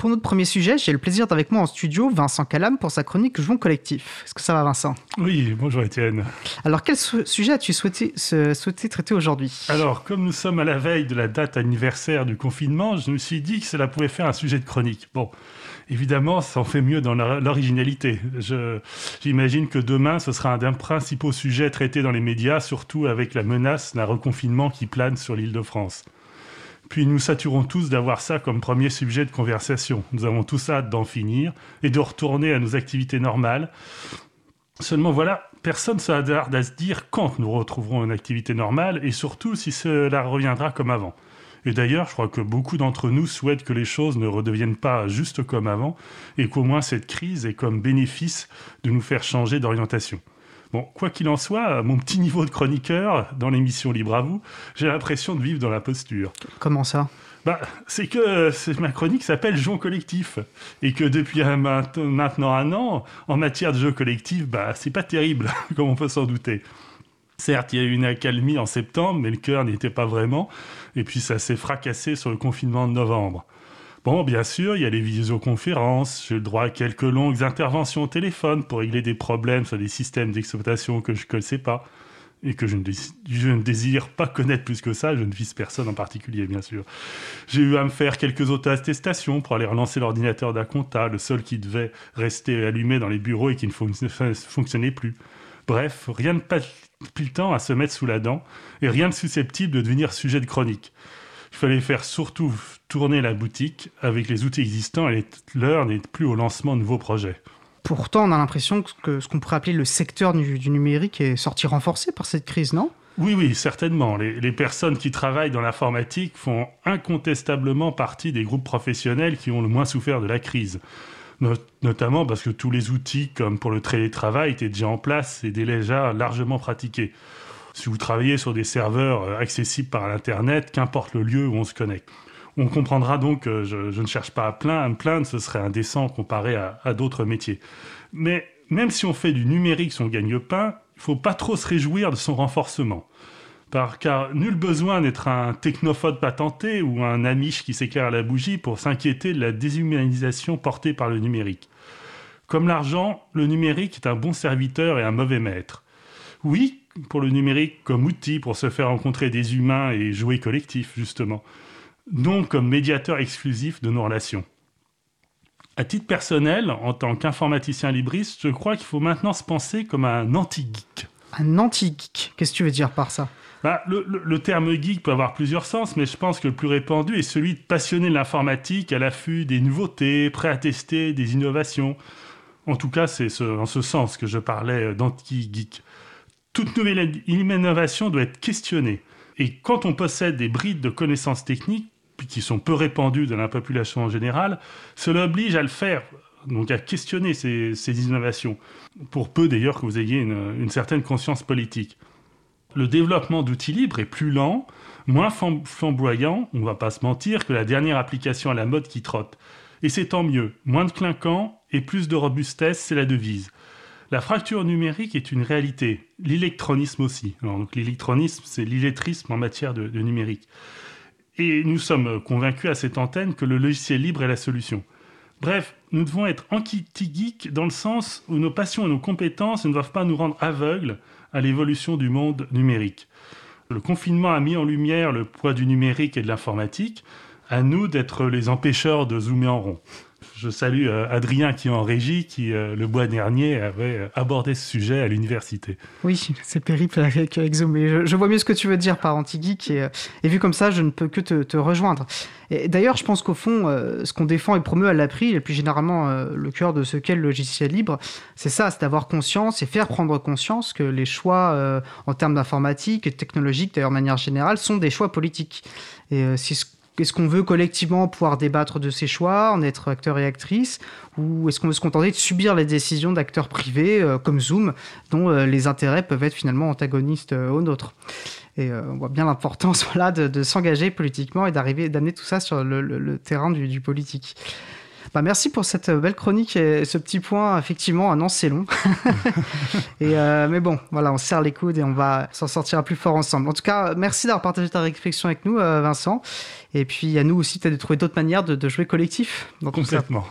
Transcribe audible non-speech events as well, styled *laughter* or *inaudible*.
Pour notre premier sujet, j'ai le plaisir d'avec moi en studio Vincent Calam pour sa chronique Jouons collectif. Est-ce que ça va Vincent? Oui, bonjour Étienne. Alors quel sujet as-tu souhaité, souhaité traiter aujourd'hui? Alors comme nous sommes à la veille de la date anniversaire du confinement, je me suis dit que cela pouvait faire un sujet de chronique. Bon, évidemment, ça en fait mieux dans l'originalité. J'imagine que demain, ce sera un des principaux sujets traités dans les médias, surtout avec la menace d'un reconfinement qui plane sur l'île de France. Puis nous saturons tous d'avoir ça comme premier sujet de conversation. Nous avons tous hâte d'en finir et de retourner à nos activités normales. Seulement voilà, personne ne s'attarde à se dire quand nous retrouverons une activité normale et surtout si cela reviendra comme avant. Et d'ailleurs, je crois que beaucoup d'entre nous souhaitent que les choses ne redeviennent pas juste comme avant et qu'au moins cette crise ait comme bénéfice de nous faire changer d'orientation. Bon, quoi qu'il en soit, mon petit niveau de chroniqueur dans l'émission Libre à vous, j'ai l'impression de vivre dans la posture. Comment ça? Bah, c'est que ma chronique s'appelle Jeux collectif et que depuis maintenant un an, en matière de jeux collectifs, bah, c'est pas terrible, *laughs* comme on peut s'en douter. Certes, il y a eu une accalmie en septembre, mais le cœur n'y était pas vraiment, et puis ça s'est fracassé sur le confinement de novembre. Bon, bien sûr, il y a les visioconférences, j'ai le droit à quelques longues interventions au téléphone pour régler des problèmes sur des systèmes d'exploitation que je ne sais pas et que je ne, désire pas connaître plus que ça, je ne vise personne en particulier, bien sûr. J'ai eu à me faire quelques auto-attestations pour aller relancer l'ordinateur d'un compta, le seul qui devait rester allumé dans les bureaux et qui ne fonctionnait plus. Bref, rien de temps à se mettre sous la dent et rien de susceptible de devenir sujet de chronique. Il fallait faire surtout tourner la boutique avec les outils existants et l'heure n'est plus au lancement de nouveaux projets. Pourtant, on a l'impression que ce qu'on pourrait appeler le secteur du, numérique est sorti renforcé par cette crise, non? Oui, oui, certainement. Les, personnes qui travaillent dans l'informatique font incontestablement partie des groupes professionnels qui ont le moins souffert de la crise. notamment parce que tous les outils, comme pour le télétravail, étaient déjà en place et déjà largement pratiqués si vous travaillez sur des serveurs euh, accessibles par l'Internet, qu'importe le lieu où on se connecte. On comprendra donc que je, ne cherche pas à, plaindre, à me plaindre, ce serait indécent comparé à, d'autres métiers. Mais même si on fait du numérique son gagne-pain, il faut pas trop se réjouir de son renforcement. car nul besoin d'être un technophobe patenté ou un amiche qui s'éclaire à la bougie pour s'inquiéter de la déshumanisation portée par le numérique. Comme l'argent, le numérique est un bon serviteur et un mauvais maître. Oui, pour le numérique comme outil pour se faire rencontrer des humains et jouer collectif, justement. Non comme médiateur exclusif de nos relations. À titre personnel, en tant qu'informaticien libriste, je crois qu'il faut maintenant se penser comme un anti-geek. Un anti-geek Qu'est-ce que tu veux dire par ça? Bah, le, terme geek peut avoir plusieurs sens, mais je pense que le plus répandu est celui de passionner de l'informatique à l'affût des nouveautés, prêt à tester des innovations. En tout cas, c'est en ce sens que je parlais d'anti-geek toute nouvelle innovation doit être questionnée. Et quand on possède des brides de connaissances techniques, qui sont peu répandues dans la population en général, cela oblige à le faire, donc à questionner ces, innovations, pour peu d'ailleurs que vous ayez une, certaine conscience politique. Le développement d'outils libres est plus lent, moins flamboyant, on ne va pas se mentir, que la dernière application à la mode qui trotte. Et c'est tant mieux, moins de clinquant et plus de robustesse, c'est la devise. La fracture numérique est une réalité, l'électronisme aussi. l'électronisme, c'est l'illettrisme en matière de, numérique. Et nous sommes convaincus à cette antenne que le logiciel libre est la solution. Bref, nous devons être anti-geek dans le sens où nos passions et nos compétences ne doivent pas nous rendre aveugles à l'évolution du monde numérique. Le confinement a mis en lumière le poids du numérique et de l'informatique. À nous d'être les empêcheurs de zoomer en rond je salue euh, Adrien qui est en régie, qui euh, le mois dernier avait euh, abordé ce sujet à l'université. Oui, c'est périple avec, avec Zoom. je, vois mieux ce que tu veux dire par anti-geek et, vu comme ça, je ne peux que te, rejoindre. D'ailleurs, je pense qu'au fond, ce qu'on défend et promeut à l'appris, et plus généralement le cœur de ce qu'est le logiciel libre, c'est ça, c'est d'avoir conscience et faire prendre conscience que les choix en termes d'informatique et technologique, d'ailleurs de manière générale, sont des choix politiques. Et si ce est-ce qu'on veut collectivement pouvoir débattre de ses choix, en être acteur et actrice, ou est-ce qu'on veut se contenter de subir les décisions d'acteurs privés euh, comme Zoom, dont euh, les intérêts peuvent être finalement antagonistes euh, aux nôtres? Et on voit bien l'importance *laughs* de, s'engager politiquement et d'arriver d'amener tout ça sur le, terrain du, politique. Bah, merci pour cette belle chronique et ce petit point. Effectivement, un an, c'est long. *laughs* *laughs* et, euh, mais bon, voilà, on serre les coudes et on va s'en sortir plus fort ensemble. En tout cas, merci d'avoir partagé ta réflexion avec nous, euh, Vincent. Et puis, à nous aussi, peut-être de trouver d'autres manières de, jouer collectif. Donc, Complètement.